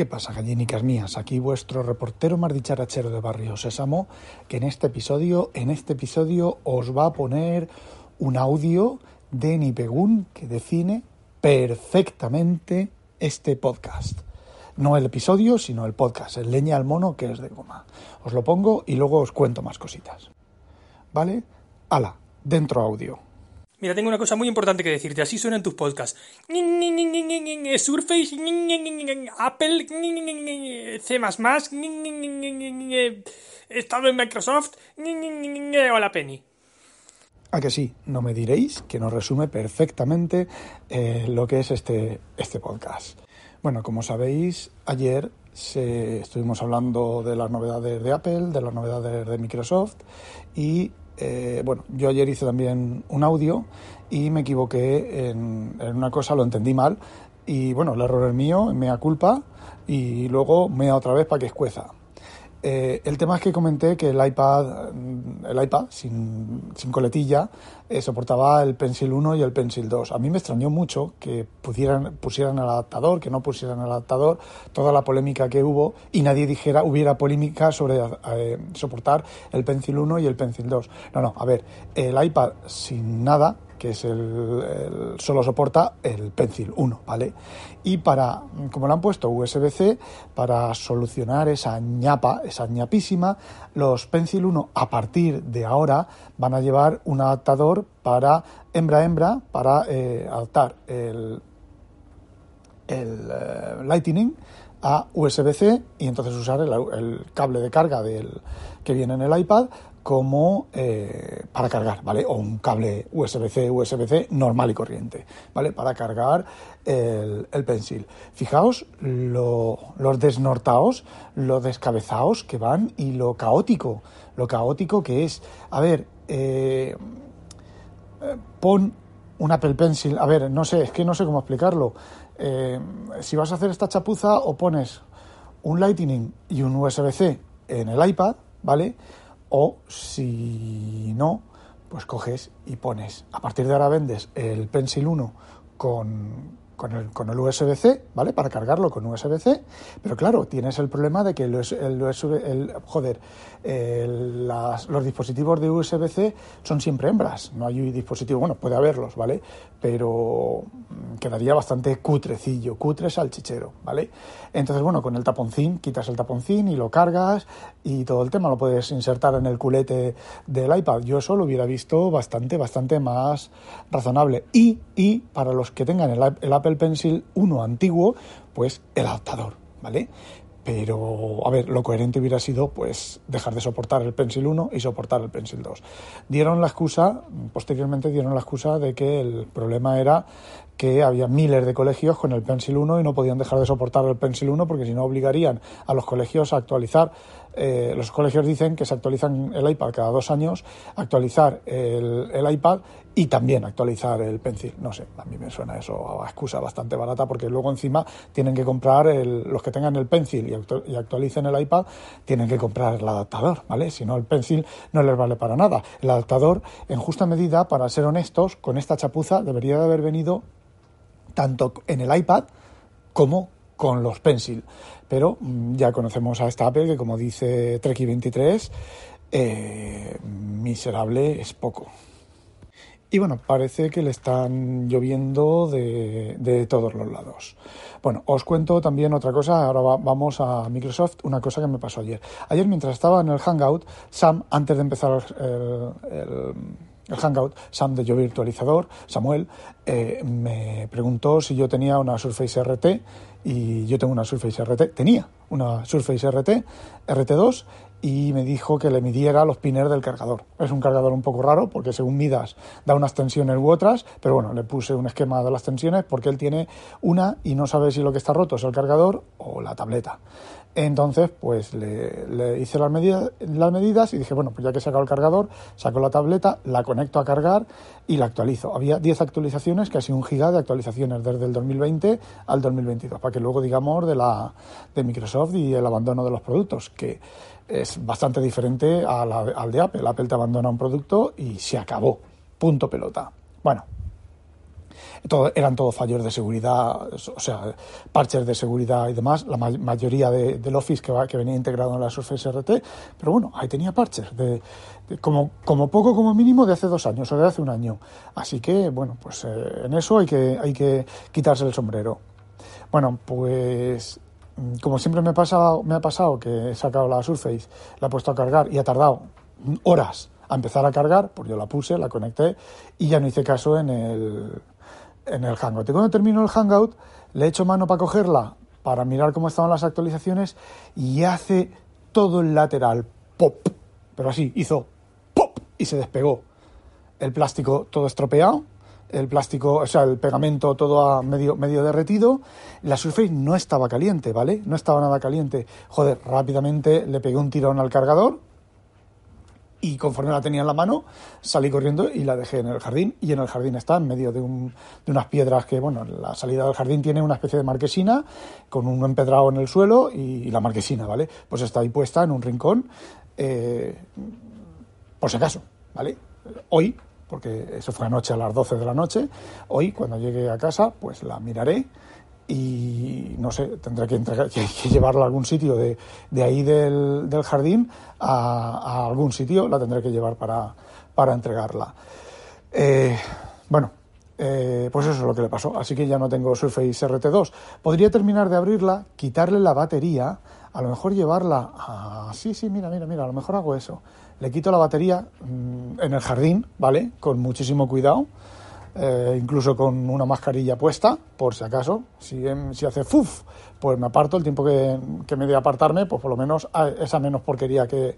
¿Qué pasa, gallinicas mías? Aquí vuestro reportero más dicharachero de Barrio Sésamo, que en este episodio, en este episodio os va a poner un audio de Nipegun que define perfectamente este podcast. No el episodio, sino el podcast, el leña al mono que es de goma. Os lo pongo y luego os cuento más cositas. ¿Vale? Ala, dentro audio. Mira, tengo una cosa muy importante que decirte. Así suenan tus podcasts. Surface, Apple, C++, estado en Microsoft, hola Penny. ¿A que sí? No me diréis que nos resume perfectamente eh, lo que es este, este podcast. Bueno, como sabéis, ayer estuvimos hablando de las novedades de Apple, de las novedades de Microsoft y eh, bueno, yo ayer hice también un audio y me equivoqué en, una cosa, lo entendí mal y bueno, el error es mío, me culpa y luego me otra vez para que escueza. Eh, el tema es que comenté que el iPad, el iPad sin, coletilla, eh, soportaba el Pencil 1 y el Pencil 2. A mí me extrañó mucho que pudieran, pusieran el adaptador, que no pusieran el adaptador, toda la polémica que hubo y nadie dijera, hubiera polémica sobre eh, soportar el Pencil 1 y el Pencil 2. No, no, a ver, el iPad sin nada que es el, solo soporta el Pencil 1, ¿vale? Y para, como lo han puesto USB-C, para solucionar esa ñapa, esa ñapísima, los Pencil 1 a partir de ahora van a llevar un adaptador para hembra-hembra para eh, adaptar el, eh, Lightning a USB-C y entonces usar el, el, cable de carga del, que viene en el iPad como eh, para cargar, ¿vale? O un cable USB-C, USB-C normal y corriente, ¿vale? Para cargar el, el pencil. Fijaos lo, los desnortados, lo descabezados que van y lo caótico, lo caótico que es. A ver, eh, pon un Apple Pencil, a ver, no sé, es que no sé cómo explicarlo. Eh, si vas a hacer esta chapuza o pones un Lightning y un USB-C en el iPad, ¿vale? O si no, pues coges y pones, a partir de ahora vendes el Pencil 1 con, con el, con el USB-C, ¿vale? Para cargarlo con USB-C, pero claro, tienes el problema de que el, el, joder, los dispositivos de USB-C son siempre hembras, no hay dispositivo, bueno, puede haberlos, ¿vale? Pero quedaría bastante cutrecillo, cutre salchichero, ¿vale? Entonces, bueno, con el taponcín, quitas el taponcín y lo cargas y todo el tema lo puedes insertar en el culete del iPad. Yo eso lo hubiera visto bastante, bastante más razonable. Y, y para los que tengan el, el Apple Pencil 1 antiguo, pues el adaptador, ¿vale? Pero, a ver, lo coherente hubiera sido, pues, dejar de soportar el Pencil 1 y soportar el Pencil 2. Dieron la excusa, posteriormente dieron la excusa de que el problema era que había miles de colegios con el Pencil 1 y no podían dejar de soportar el Pencil 1 porque si no obligarían a los colegios a actualizar. Eh, los colegios dicen que se actualizan el iPad cada dos años, actualizar el, iPad y también actualizar el Pencil. No sé, a mí me suena eso a excusa bastante barata porque luego encima tienen que comprar, los que tengan el Pencil y actualicen el iPad, tienen que comprar el adaptador, ¿vale? Si no, el Pencil no les vale para nada. El adaptador, en justa medida, para ser honestos, con esta chapuza debería de haber venido tanto en el iPad como con los Pencil. Pero ya conocemos a esta Apple que, como dice Treki23, eh, miserable es poco. Y bueno, parece que le están lloviendo de, de, todos los lados. Bueno, os cuento también otra cosa. Ahora va, vamos a Microsoft, una cosa que me pasó ayer. Ayer, mientras estaba en el Hangout, Sam, antes de empezar el el Hangout, Sam de Yo Virtualizador, Samuel, eh, me preguntó si yo tenía una Surface RT y yo tengo una Surface RT, tenía una Surface RT, RT2 y me dijo que le midiera los pines del cargador. Es un cargador un poco raro porque según midas da unas tensiones u otras, pero bueno, le puse un esquema de las tensiones porque él tiene una y no sabe si lo que está roto es el cargador o la tableta. Entonces, pues le, hice las medidas, las medidas y dije, bueno, pues ya que he sacado el cargador, saco la tableta, la conecto a cargar y la actualizo. Había 10 actualizaciones, casi un giga de actualizaciones desde el 2020 al 2022, para que luego digamos de, la, de Microsoft y el abandono de los productos, que es bastante diferente al de Apple. Apple te abandona un producto y se acabó. Punto pelota. Bueno, todo, eran todos fallos de seguridad, o sea, parches de seguridad y demás, la mayoría de, del Office que, va, que venía integrado en la Surface RT, pero bueno, ahí tenía parches, de, como, como poco, como mínimo, de hace dos años o de hace un año. Así que, bueno, pues eh, en eso hay que, hay que quitarse el sombrero. Bueno, pues como siempre me, pasa, me ha pasado que he sacado la Surface, la he puesto a cargar y ha tardado horas a empezar a cargar, pues yo la puse, la conecté y ya no hice caso en el, en el Hangout. Y cuando termino el Hangout, le echo mano para cogerla, para mirar cómo estaban las actualizaciones, y hace todo el lateral pop. Pero así, hizo pop y se despegó. El plástico todo estropeado, el plástico, o sea, el pegamento todo medio, medio derretido. La Surface no estaba caliente, ¿vale? No estaba nada caliente. Joder, rápidamente le pegué un tirón al cargador, y conforme la tenía en la mano salí corriendo y la dejé en el jardín. Y en el jardín está en medio de, un, de unas piedras que bueno la salida del jardín tiene una especie de marquesina con un empedrado en el suelo y, la marquesina vale pues está ahí puesta en un rincón eh, por si acaso vale hoy porque eso fue anoche a las 12 de la noche hoy cuando llegue a casa pues la miraré y no sé, tendré que, que, llevarla a algún sitio de, de ahí del, del jardín a, algún sitio, la tendré que llevar para, para entregarla. Eh, bueno, eh, pues eso es lo que le pasó, así que ya no tengo Surface RT2. Podría terminar de abrirla, quitarle la batería, a lo mejor llevarla a... Sí, sí, mira, mira, mira, a lo mejor hago eso. Le quito la batería mm, en el jardín, ¿vale? Con muchísimo cuidado eh, incluso con una mascarilla puesta, por si acaso. Si, si hace fuf, pues me aparto el tiempo que, me dé apartarme, pues por lo menos esa menos porquería que,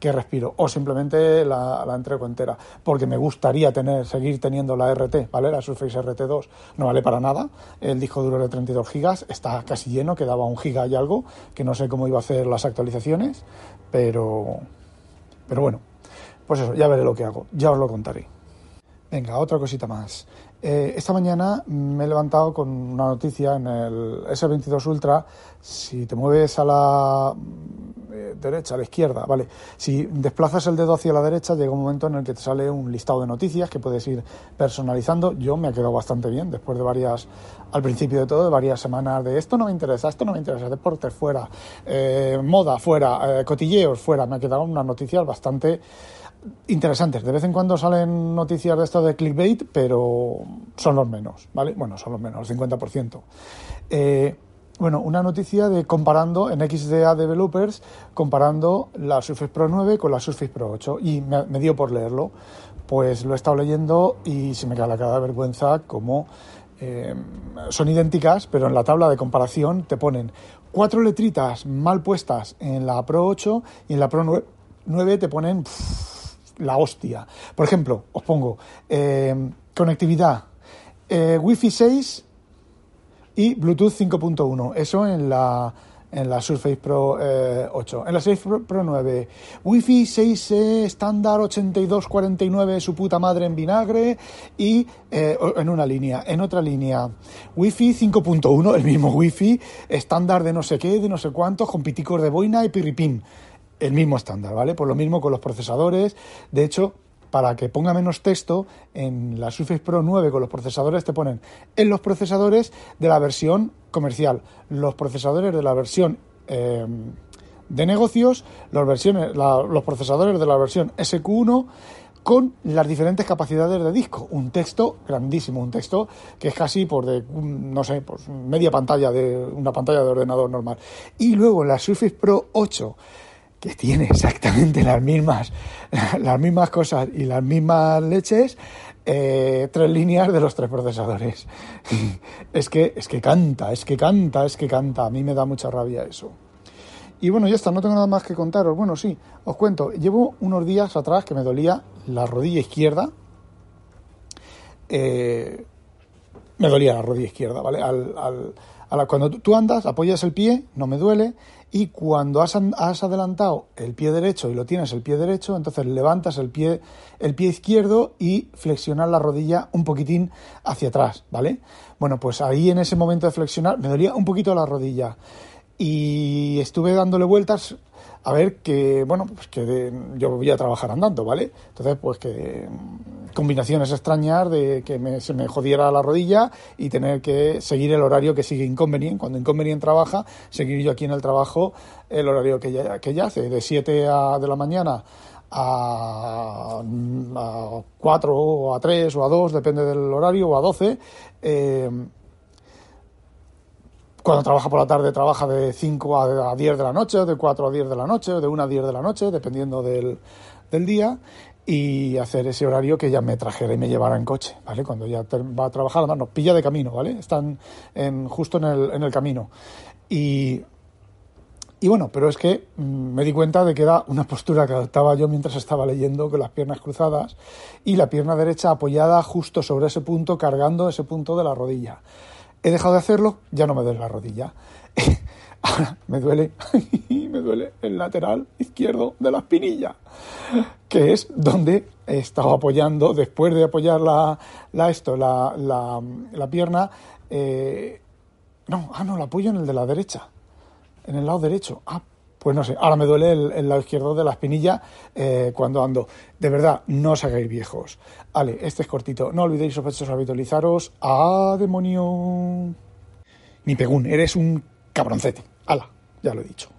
respiro. O simplemente la, la, entrego entera. Porque me gustaría tener, seguir teniendo la RT, ¿vale? La Surface RT2 no vale para nada. El disco duro de 32 gigas está casi lleno, quedaba un giga y algo, que no sé cómo iba a hacer las actualizaciones, pero, pero bueno, pues eso, ya veré lo que hago, ya os lo contaré. Venga, otra cosita más. Eh, esta mañana me he levantado con una noticia en el S22 Ultra. Si te mueves a la eh, derecha, a la izquierda, vale. Si desplazas el dedo hacia la derecha, llega un momento en el que te sale un listado de noticias que puedes ir personalizando. Yo me ha quedado bastante bien después de varias, al principio de todo, de varias semanas de esto no me interesa, esto no me interesa, deportes fuera, eh, moda fuera, cotilleos fuera. Me ha quedado unas noticias bastante interesantes. De vez en cuando salen noticias de esto de clickbait, pero son los menos, ¿vale? Bueno, son los menos, el 50%. Eh, bueno, una noticia de comparando en XDA Developers, comparando la Surface Pro 9 con la Surface Pro 8. Y me, dio por leerlo. Pues lo he estado leyendo y se me cae la cara de vergüenza como eh, son idénticas, pero en la tabla de comparación te ponen cuatro letritas mal puestas en la Pro 8 y en la Pro 9, te ponen la hostia. Por ejemplo, os pongo eh, conectividad, eh, Wi-Fi 6 y Bluetooth 5.1. Eso en la, en la Surface Pro 8. Eh, en la Surface Pro, 9, Wi-Fi 6 estándar 8249, su puta madre en vinagre y en una línea. En otra línea, Wi-Fi 5.1, el mismo Wi-Fi estándar de no sé qué, de no sé cuántos, con piticos de boina y pirripín el mismo estándar, ¿vale? Por lo mismo con los procesadores. De hecho, para que ponga menos texto, en la Surface Pro 9 con los procesadores te ponen en los procesadores de la versión comercial, los procesadores de la versión eh, de negocios, los, versiones, los procesadores de la versión SQ1 con las diferentes capacidades de disco. Un texto grandísimo, un texto que es casi por de, no sé, pues media pantalla de una pantalla de ordenador normal. Y luego en la Surface Pro 8 que tiene exactamente las mismas, las mismas cosas y las mismas leches, eh, tres líneas de los tres procesadores. es que, es que canta, es que canta, es que canta. A mí me da mucha rabia eso. Y bueno, ya está, no tengo nada más que contaros. Bueno, sí, os cuento. Llevo unos días atrás que me dolía la rodilla izquierda. Eh, me dolía la rodilla izquierda, ¿vale? Al, cuando tú andas, apoyas el pie, no me duele, y cuando has, has, adelantado el pie derecho y lo tienes el pie derecho, entonces levantas el pie, el pie izquierdo y flexionas la rodilla un poquitín hacia atrás, ¿vale? Bueno, pues ahí en ese momento de flexionar me dolía un poquito la rodilla y estuve dándole vueltas a ver que, bueno, pues que yo voy a trabajar andando, ¿vale? Entonces, pues que combinaciones extrañas de que me, se me jodiera la rodilla y tener que seguir el horario que sigue Inconvenient. Cuando Inconvenient trabaja, seguir yo aquí en el trabajo el horario que ella, que ella hace, de 7 a, de la mañana a, a 4 o a 3 o a 2, depende del horario, o a 12. Eh, cuando trabaja por la tarde trabaja de 5 a 10 de la noche, de 4 a 10 de la noche, de 1 a 10 de la noche, dependiendo del, día, y hacer ese horario que ella me trajera y me llevara en coche, ¿vale? Cuando ya va a trabajar, nos pilla de camino, ¿vale? Están en, justo en el, en el camino. Y, y bueno, pero es que mm, me di cuenta de que era una postura que adoptaba yo mientras estaba leyendo con las piernas cruzadas y la pierna derecha apoyada justo sobre ese punto, cargando ese punto de la rodilla. He dejado de hacerlo, ya no me duele la rodilla. Ahora me duele, me duele el lateral izquierdo de la espinilla, que es donde he estado apoyando, después de apoyar la, la esto, la, la, pierna, eh, no, ah, no, la apoyo en el de la derecha, en el lado derecho. Ah, pues no sé, ahora me duele el, lado izquierdo de la espinilla eh, cuando ando. De verdad, no os hagáis viejos. Vale, este es cortito. No olvidéis, sospechosos, habitualizaros. ¡Ah, demonio! Mi pegún, eres un cabroncete. ¡Hala! Ya lo he dicho.